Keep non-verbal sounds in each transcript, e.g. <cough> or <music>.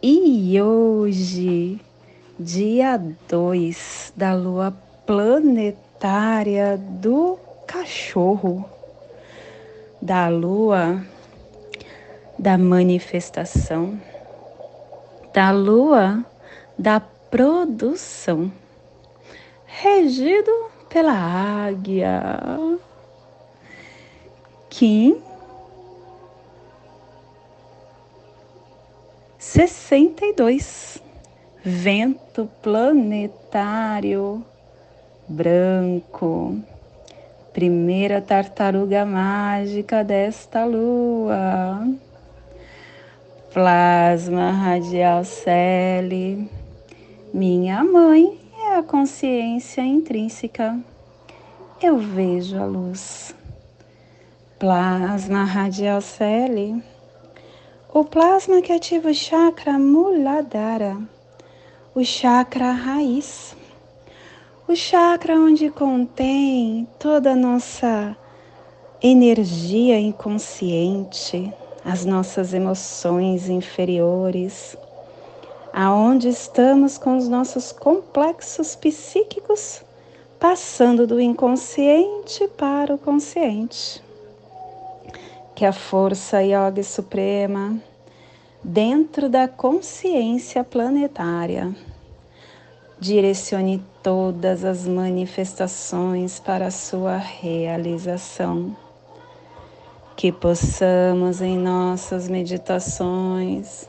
e hoje, dia 2 da lua planetária do cachorro, da lua da manifestação, da lua da produção, regido pela águia. Kim 62. Vento planetário branco. Primeira tartaruga mágica desta lua. Plasma radial Celi. Minha mãe é a consciência intrínseca. Eu vejo a luz. Plasma radial Celi o plasma que ativa o chakra Muladhara, o chakra raiz, o chakra onde contém toda a nossa energia inconsciente, as nossas emoções inferiores, aonde estamos com os nossos complexos psíquicos passando do inconsciente para o consciente que a força yoga suprema, dentro da consciência planetária, direcione todas as manifestações para a sua realização. Que possamos em nossas meditações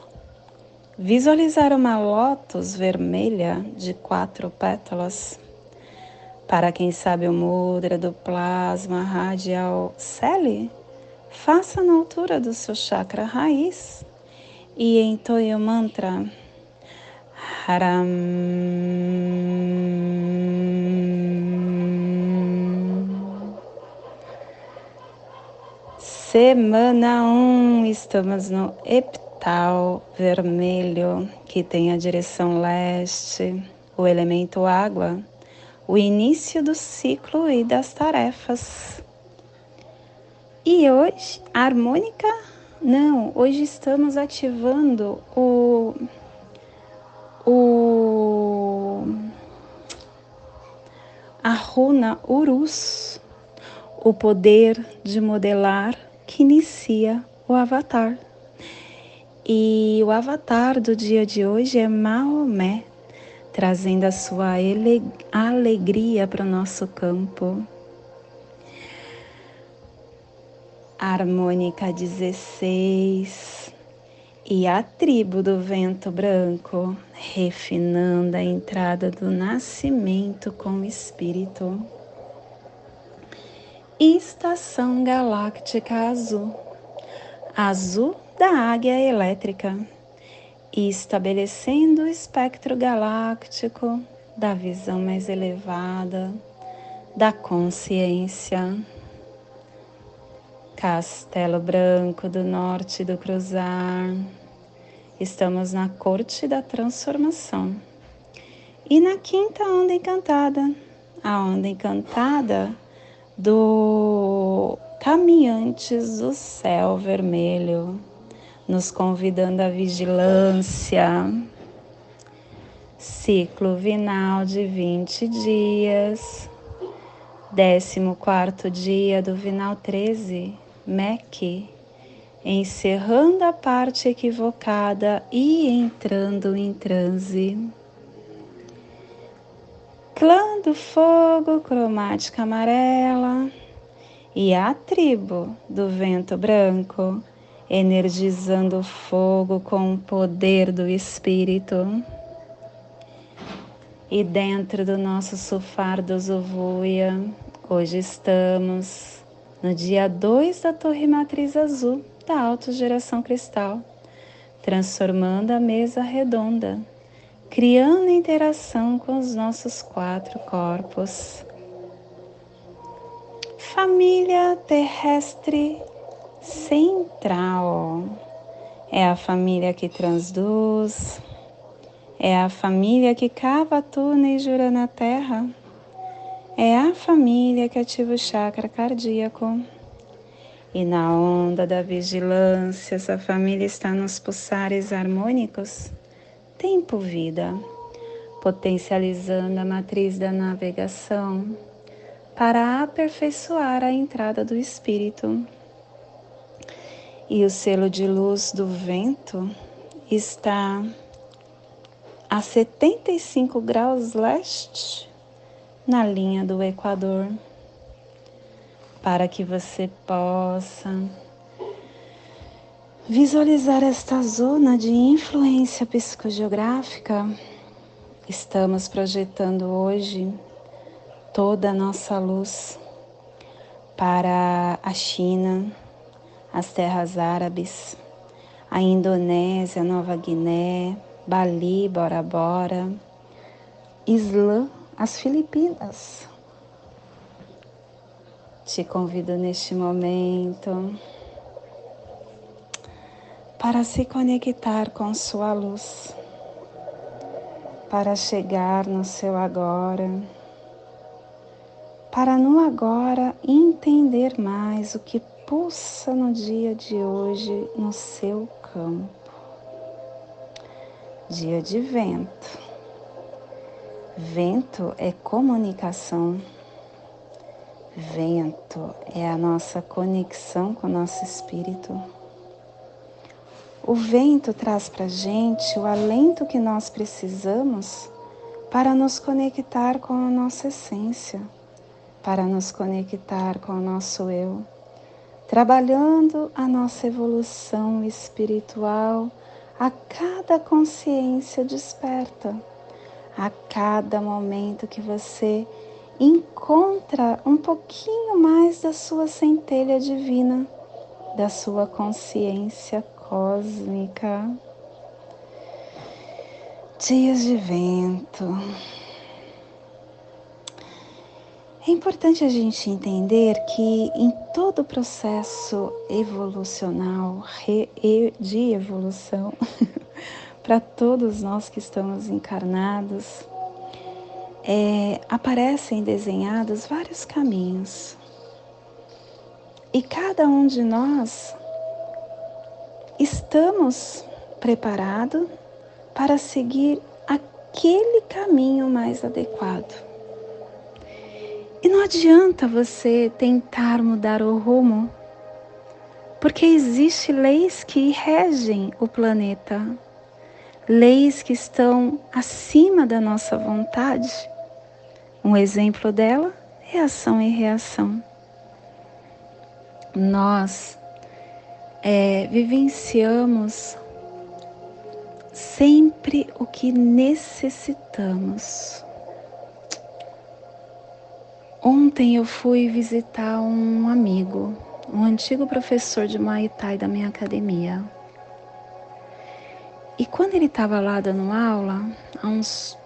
visualizar uma lótus vermelha de quatro pétalas. Para quem sabe o mudra do plasma radial Celi, faça na altura do seu chakra raiz e entoie o mantra Haram. Semana 1, um, estamos no epital vermelho, que tem a direção leste, o elemento água, o início do ciclo e das tarefas. E hoje, a harmônica? Não, hoje estamos ativando o. o a runa Urus, o poder de modelar que inicia o avatar. E o avatar do dia de hoje é Maomé, trazendo a sua alegria para o nosso campo. Harmônica 16 e a tribo do vento branco, refinando a entrada do nascimento com o espírito. Estação galáctica azul, azul da águia elétrica, estabelecendo o espectro galáctico da visão mais elevada da consciência. Castelo Branco do Norte do Cruzar. Estamos na corte da transformação. E na quinta onda encantada, a onda encantada do Caminhantes do Céu Vermelho, nos convidando à vigilância. Ciclo vinal de 20 dias. 14 quarto dia do vinal 13 MEC, encerrando a parte equivocada e entrando em transe. Clã do fogo, cromática amarela, e a tribo do vento branco, energizando o fogo com o poder do espírito. E dentro do nosso sofá do Zovuia, hoje estamos no dia 2 da Torre Matriz Azul da Autogeração Cristal, transformando a mesa redonda, criando interação com os nossos quatro corpos. Família terrestre central é a família que transduz, é a família que cava túneis jura na terra, é a família que ativa o chakra cardíaco. E na onda da vigilância, essa família está nos pulsares harmônicos, tempo-vida, potencializando a matriz da navegação para aperfeiçoar a entrada do espírito. E o selo de luz do vento está a 75 graus leste na linha do Equador para que você possa visualizar esta zona de influência psicogeográfica. Estamos projetando hoje toda a nossa luz para a China, as terras árabes, a Indonésia, Nova Guiné, Bali, Bora Bora, Islã, as Filipinas, te convido neste momento para se conectar com sua luz, para chegar no seu agora, para no agora entender mais o que pulsa no dia de hoje no seu campo. Dia de vento. Vento é comunicação Vento é a nossa conexão com o nosso espírito. O vento traz para gente o alento que nós precisamos para nos conectar com a nossa essência, para nos conectar com o nosso eu, trabalhando a nossa evolução espiritual a cada consciência desperta, a cada momento que você encontra um pouquinho mais da sua centelha divina, da sua consciência cósmica. Dias de vento. É importante a gente entender que em todo o processo evolucional, de evolução, <laughs> para todos nós que estamos encarnados, é, aparecem desenhados vários caminhos. E cada um de nós estamos preparados para seguir aquele caminho mais adequado. E não adianta você tentar mudar o rumo, porque existem leis que regem o planeta, leis que estão acima da nossa vontade um exemplo dela é ação e reação. Nós é, vivenciamos sempre o que necessitamos. Ontem eu fui visitar um amigo, um antigo professor de Muay Thai da minha academia. E quando ele estava lá dando aula, há uns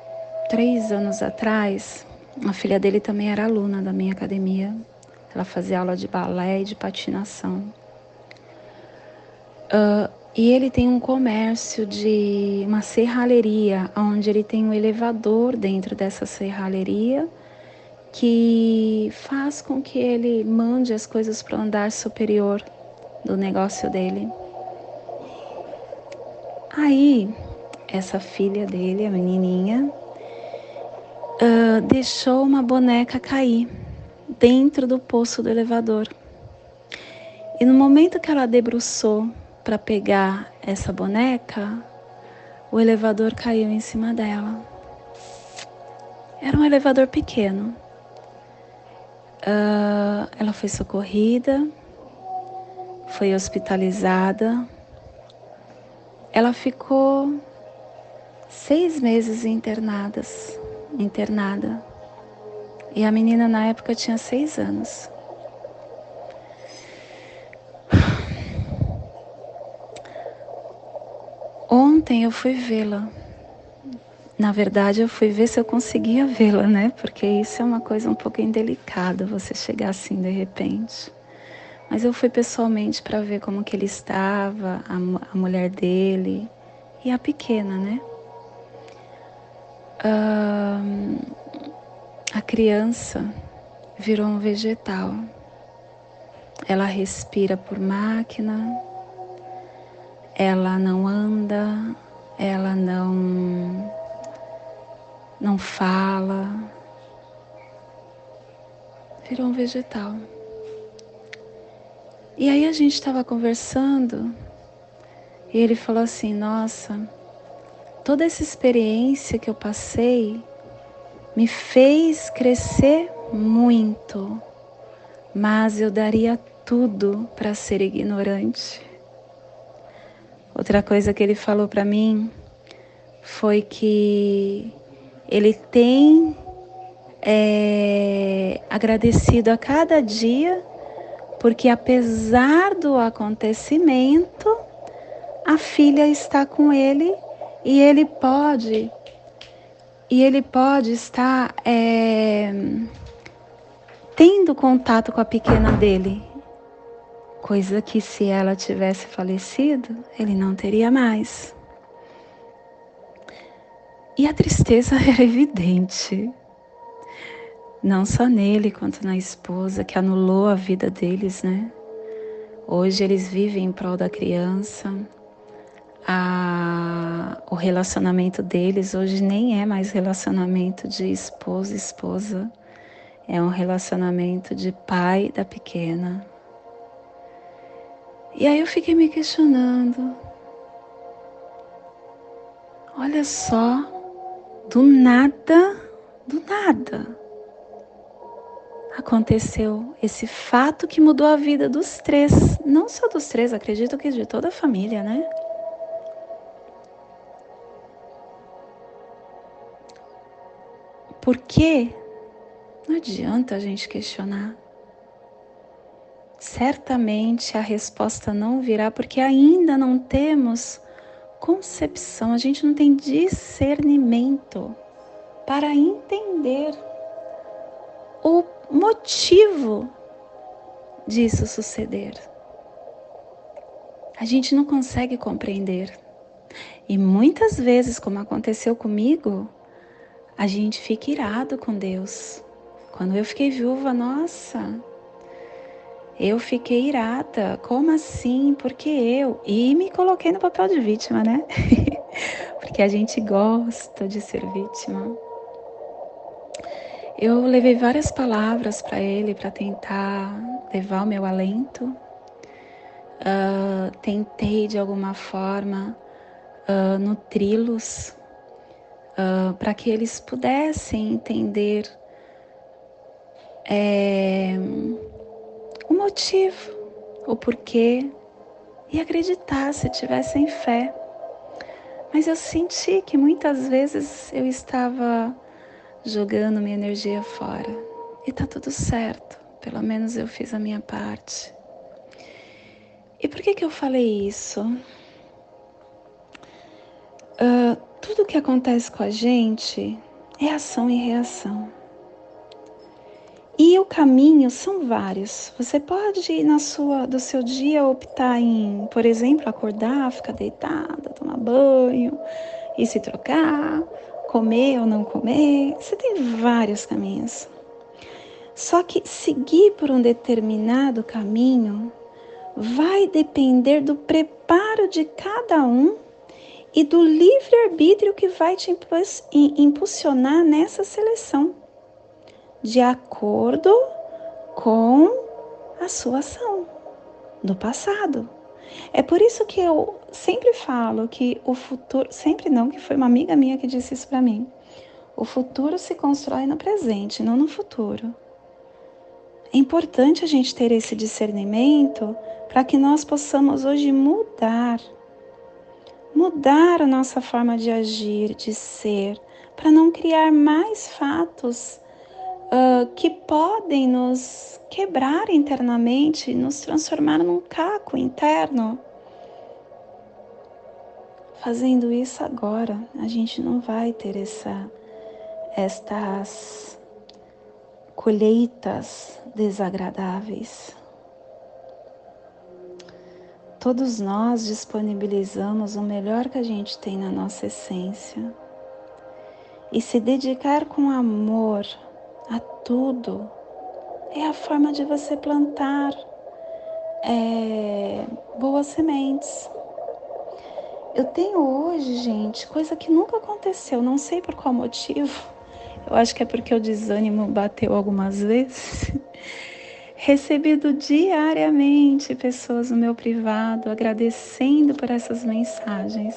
três anos atrás, a filha dele também era aluna da minha academia. Ela fazia aula de balé e de patinação. Uh, e ele tem um comércio de uma serralheria, onde ele tem um elevador dentro dessa serralheria que faz com que ele mande as coisas para o andar superior do negócio dele. Aí, essa filha dele, a menininha, uh, deixou uma boneca cair dentro do poço do elevador. E no momento que ela debruçou para pegar essa boneca, o elevador caiu em cima dela. Era um elevador pequeno. Uh, ela foi socorrida, foi hospitalizada. Ela ficou seis meses internadas internada. E a menina na época tinha seis anos. ontem eu fui vê-la. Na verdade, eu fui ver se eu conseguia vê-la, né? Porque isso é uma coisa um pouco indelicada, você chegar assim de repente. Mas eu fui pessoalmente para ver como que ele estava, a, a, mulher dele e a pequena, né? A criança virou um vegetal. Ela respira por máquina, ela não anda, ela não não fala, virou um vegetal. E aí a gente estava conversando e ele falou assim: Nossa, toda essa experiência que eu passei me fez crescer muito, mas eu daria tudo para ser ignorante. Outra coisa que ele falou para mim foi que ele tem é, agradecido a cada dia, porque apesar do acontecimento, a filha está com ele e ele pode e ele pode estar é, tendo contato com a pequena dele, coisa que se ela tivesse falecido, ele não teria mais. E a tristeza <laughs> era evidente, não só nele quanto na esposa, que anulou a vida deles, né? Hoje eles vivem em prol da criança. A, o relacionamento deles hoje nem é mais relacionamento de esposa esposa, é um relacionamento de pai da pequena. E aí eu fiquei me questionando. Olha só do nada, do nada, aconteceu esse fato que mudou a vida dos três, não só dos três, acredito que de toda a família, né? Por quê? Não adianta a gente questionar. Certamente a resposta não virá porque ainda não temos concepção, a gente não tem discernimento para entender o motivo disso suceder. A gente não consegue compreender. E muitas vezes, como aconteceu comigo, a gente fica irado com Deus. Quando eu fiquei viúva, nossa, eu fiquei irada. Como assim? Porque eu? E me coloquei no papel de vítima, né? <laughs> Porque a gente gosta de ser vítima. Eu levei várias palavras para ele para tentar levar o meu alento. Uh, tentei de alguma forma uh, nutri-los uh, para que eles pudessem entender. É, o motivo, o porquê e acreditar se tivessem fé. Mas eu senti que muitas vezes eu estava jogando minha energia fora. E tá tudo certo, pelo menos eu fiz a minha parte. E por que que eu falei isso? Uh, tudo que acontece com a gente é ação e reação. E o caminho são vários. Você pode na sua do seu dia optar em, por exemplo, acordar, ficar deitada, tomar banho e se trocar, comer ou não comer. Você tem vários caminhos. Só que seguir por um determinado caminho vai depender do preparo de cada um e do livre-arbítrio que vai te impulsionar nessa seleção de acordo com a sua ação do passado. É por isso que eu sempre falo que o futuro, sempre não, que foi uma amiga minha que disse isso para mim. O futuro se constrói no presente, não no futuro. É importante a gente ter esse discernimento para que nós possamos hoje mudar, mudar a nossa forma de agir, de ser, para não criar mais fatos uh, que podem nos quebrar internamente, nos transformar num caco interno. fazendo isso agora, a gente não vai ter essa, estas colheitas desagradáveis. Todos nós disponibilizamos o melhor que a gente tem na nossa essência. E se dedicar com amor a tudo é a forma de você plantar é, boas sementes. Eu tenho hoje, gente, coisa que nunca aconteceu, não sei por qual motivo. Eu acho que é porque o desânimo bateu algumas vezes. <laughs> Recebido diariamente pessoas no meu privado agradecendo por essas mensagens.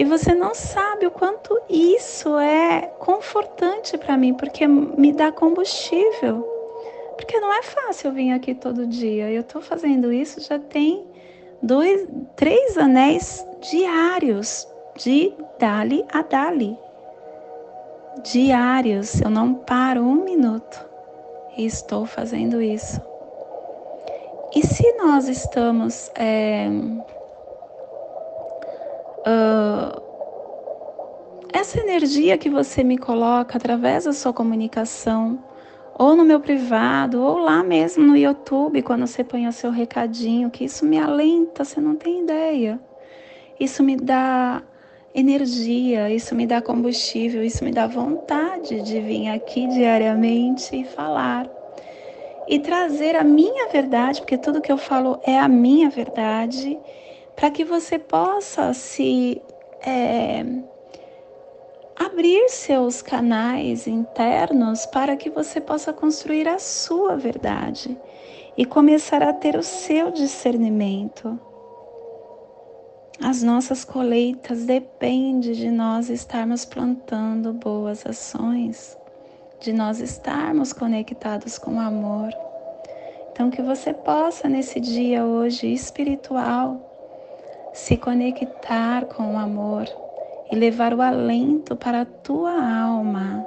E você não sabe o quanto isso é confortante para mim, porque me dá combustível. Porque não é fácil vir aqui todo dia. Eu estou fazendo isso já tem dois, três anéis diários de dali a dali. Diários, eu não paro um minuto e estou fazendo isso. E se nós estamos é, uh, essa energia que você me coloca através da sua comunicação, ou no meu privado, ou lá mesmo no YouTube, quando você põe o seu recadinho, que isso me alenta, você não tem ideia. Isso me dá energia, isso me dá combustível, isso me dá vontade de vir aqui diariamente e falar. E trazer a minha verdade, porque tudo que eu falo é a minha verdade, para que você possa se é, abrir seus canais internos para que você possa construir a sua verdade e começar a ter o seu discernimento. As nossas colheitas dependem de nós estarmos plantando boas ações, de nós estarmos conectados com o amor. Então, que você possa nesse dia hoje espiritual se conectar com o amor e levar o alento para a tua alma.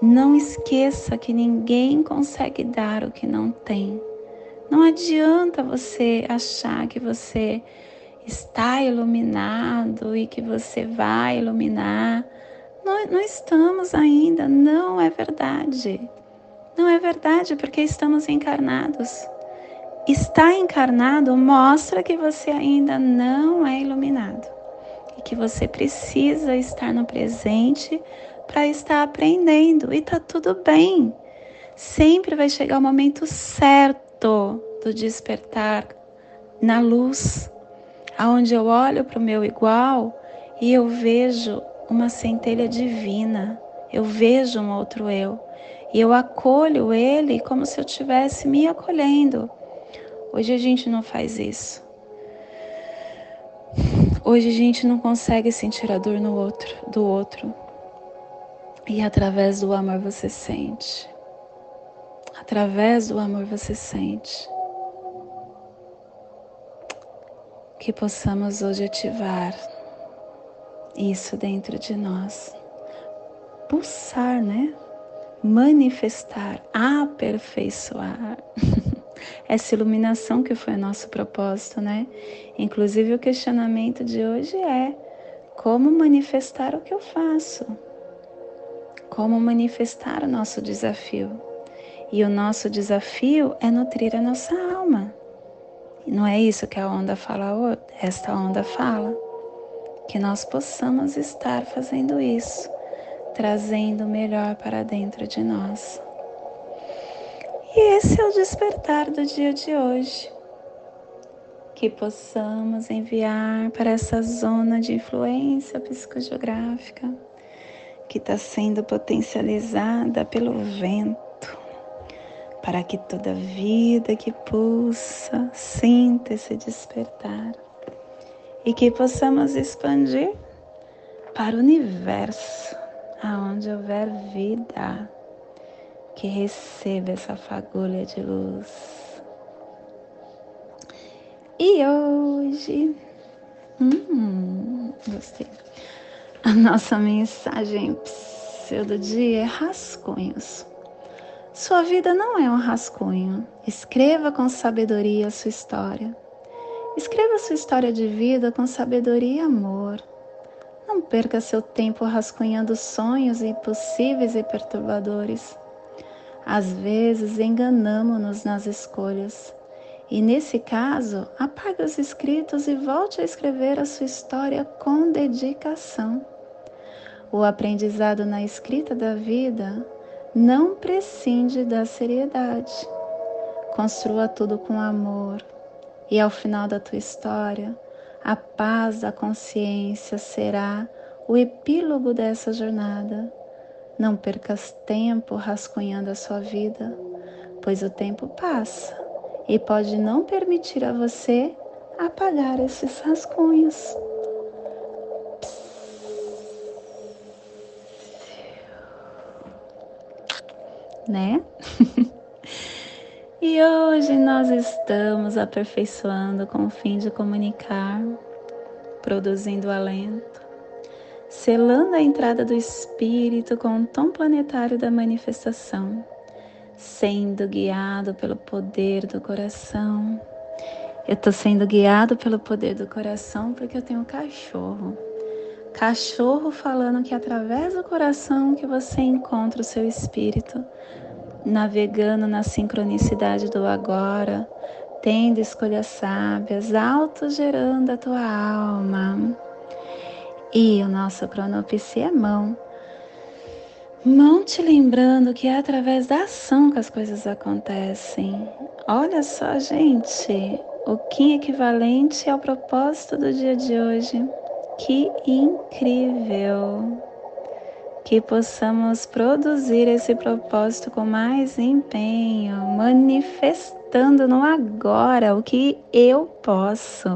Não esqueça que ninguém consegue dar o que não tem. Não adianta você achar que você está iluminado e que você vai iluminar. Não, não estamos ainda, não é verdade. Não é verdade porque estamos encarnados. Estar encarnado mostra que você ainda não é iluminado e que você precisa estar no presente para estar aprendendo e tá tudo bem. Sempre vai chegar o momento certo do despertar na luz, aonde eu olho para o meu igual e eu vejo uma centelha divina, eu vejo um outro eu e eu acolho ele como se eu estivesse me acolhendo. Hoje a gente não faz isso. Hoje a gente não consegue sentir a dor no outro, do outro. E através do amor você sente. Através do amor você sente. Que possamos hoje ativar isso dentro de nós. Pulsar, né? Manifestar, aperfeiçoar. <laughs> essa iluminação que foi nosso propósito, né? Inclusive o questionamento de hoje é como manifestar o que eu faço? Como manifestar o nosso desafio? E o nosso desafio é nutrir a nossa alma. Não é isso que a onda fala, esta onda fala. Que nós possamos estar fazendo isso, trazendo o melhor para dentro de nós. E esse é o despertar do dia de hoje. Que possamos enviar para essa zona de influência psicogeográfica que está sendo potencializada pelo vento, para que toda vida que pulsa sinta esse despertar e que possamos expandir para o universo, aonde houver vida que receba essa fagulha de luz. E hoje, hum, gostei. A nossa mensagem do dia é rascunhos. Sua vida não é um rascunho. Escreva com sabedoria a sua história. Escreva sua história de vida com sabedoria e amor. Não perca seu tempo rascunhando sonhos impossíveis e perturbadores. Às vezes enganamos-nos nas escolhas. E nesse caso, apague os escritos e volte a escrever a sua história com dedicação. O aprendizado na escrita da vida não prescinde da seriedade. Construa tudo com amor, e ao final da tua história, a paz da consciência será o epílogo dessa jornada. Não percas tempo rascunhando a sua vida, pois o tempo passa e pode não permitir a você apagar esses rascunhos. Né? <laughs> E hoje nós estamos aperfeiçoando com o fim de comunicar, produzindo alento, selando a entrada do Espírito com o tom planetário da manifestação, sendo guiado pelo poder do coração. Eu estou sendo guiado pelo poder do coração porque eu tenho um cachorro. Cachorro falando que através do coração que você encontra o seu espírito navegando na sincronicidade do agora, tendo escolhas sábias, autogerando a tua alma. E o nosso cronopse é mão. Mão te lembrando que é através da ação que as coisas acontecem. Olha só, gente, o Kim equivalente ao propósito do dia de hoje. Que incrível! que possamos produzir esse propósito com mais empenho, manifestando no agora o que eu posso.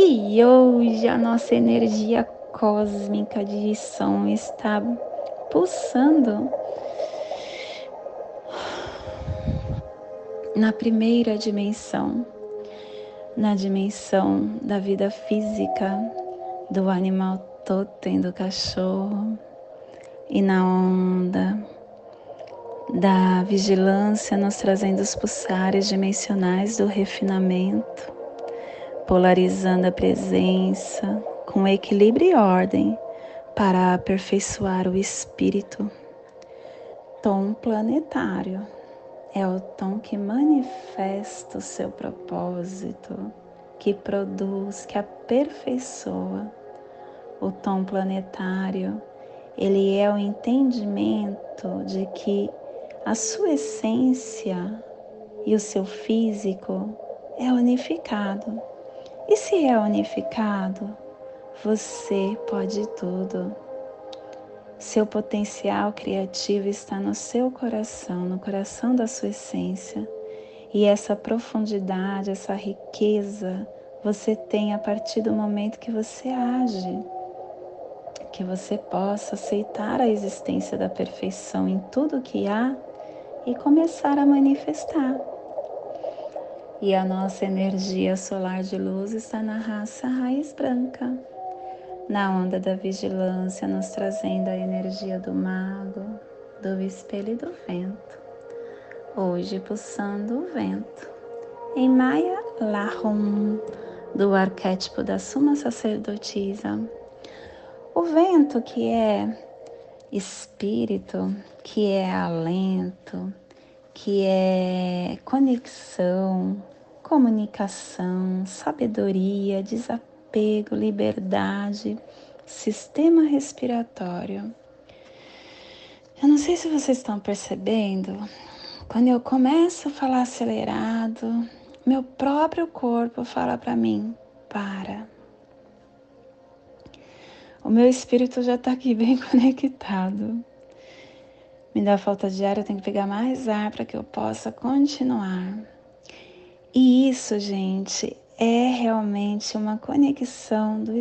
E hoje a nossa energia cósmica de som está pulsando na primeira dimensão, na dimensão da vida física do animal totem do cachorro e na onda da vigilância, nos trazendo os pulsares dimensionais do refinamento, polarizando a presença com equilíbrio e ordem para aperfeiçoar o espírito. Tom planetário é o tom que manifesta o seu propósito, que produz, que aperfeiçoa o tom planetário, ele é o entendimento de que a sua essência e o seu físico é unificado. E se é unificado, você pode tudo. Seu potencial criativo está no seu coração, no coração da sua essência. E essa profundidade, essa riqueza, você tem a partir do momento que você age que você possa aceitar a existência da perfeição em tudo que há e começar a manifestar. E a nossa energia solar de luz está na raça raiz branca, na onda da vigilância, nos trazendo a energia do mago, do espelho e do vento. Hoje pulsando o vento. Em Maya Lahum, do arquétipo da Suma Sacerdotisa, o vento, que é espírito, que é alento, que é conexão, comunicação, sabedoria, desapego, liberdade, sistema respiratório. Eu não sei se vocês estão percebendo, quando eu começo a falar acelerado, meu próprio corpo fala para mim: para o meu espírito já está aqui bem <laughs> conectado. Me dá falta de ar, eu tenho que pegar mais ar para que eu possa continuar. E isso, gente, é realmente uma conexão do,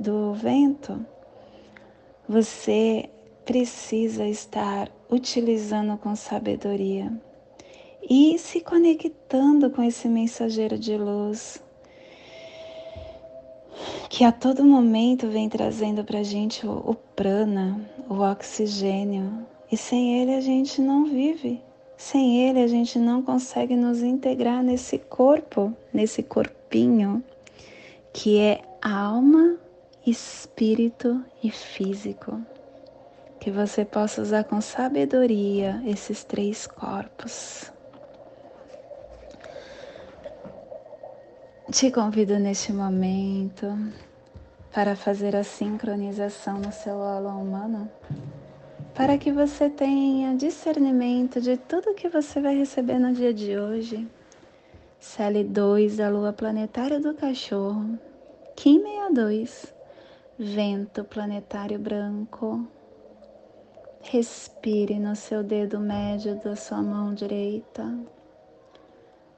do vento. Você precisa estar utilizando com sabedoria e se conectando com esse mensageiro de luz que a todo momento vem trazendo para a gente o, o prana, o oxigênio, e sem ele a gente não vive. Sem ele, a gente não consegue nos integrar nesse corpo, nesse corpinho que é alma, espírito e físico. Que você possa usar com sabedoria esses três corpos. Te convido neste momento para fazer a sincronização no seu aula humano para que você tenha discernimento de tudo que você vai receber no dia de hoje. CL2 da Lua Planetária do Cachorro, Kim 62, Vento Planetário Branco. Respire no seu dedo médio da sua mão direita.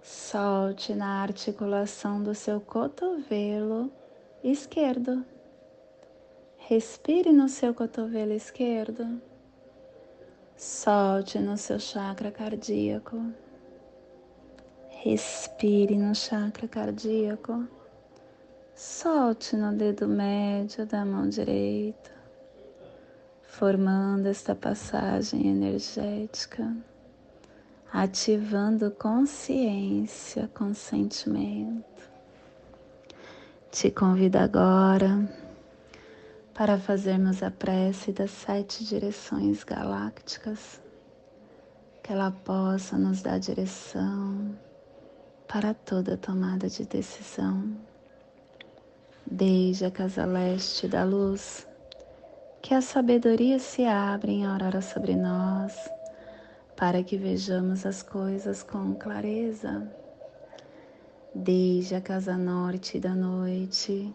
Solte na articulação do seu cotovelo esquerdo. Respire no seu cotovelo esquerdo. Solte no seu chakra cardíaco. Respire no chakra cardíaco. Solte no dedo médio da mão direita, formando esta passagem energética, ativando consciência com sentimento. Te convido agora para fazermos a prece das sete direções galácticas, que ela possa nos dar direção para toda tomada de decisão. Desde a casa leste da luz, que a sabedoria se abra em aurora sobre nós, para que vejamos as coisas com clareza. Desde a casa norte da noite,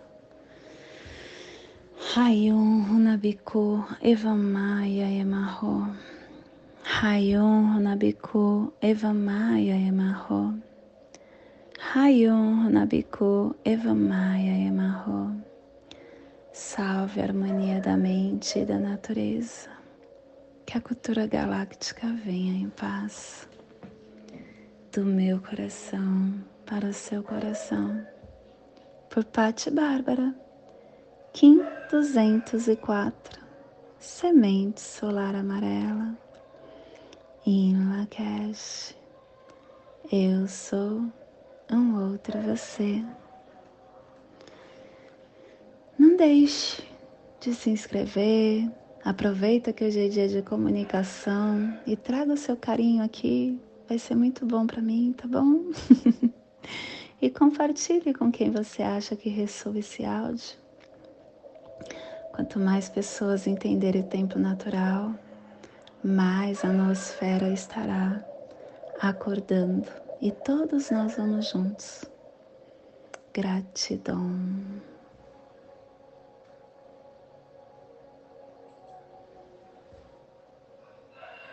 Rayon Runabiku Evamaya Emarro. Rayon Runabiku Evamaya Emarro. Rayon Runabiku Evamaya Emarro. Salve a harmonia da mente e da natureza. Que a cultura galáctica venha em paz. Do meu coração para o seu coração. Por Pati Bárbara. Kim 204 Semente solar amarela em Lakesh Eu sou um outro você. Não deixe de se inscrever. Aproveita que hoje é dia de comunicação e traga o seu carinho aqui. Vai ser muito bom para mim, tá bom? <laughs> e compartilhe com quem você acha que ressoa esse áudio. Quanto mais pessoas entenderem o tempo natural, mais a nosfera estará acordando e todos nós vamos juntos. Gratidão.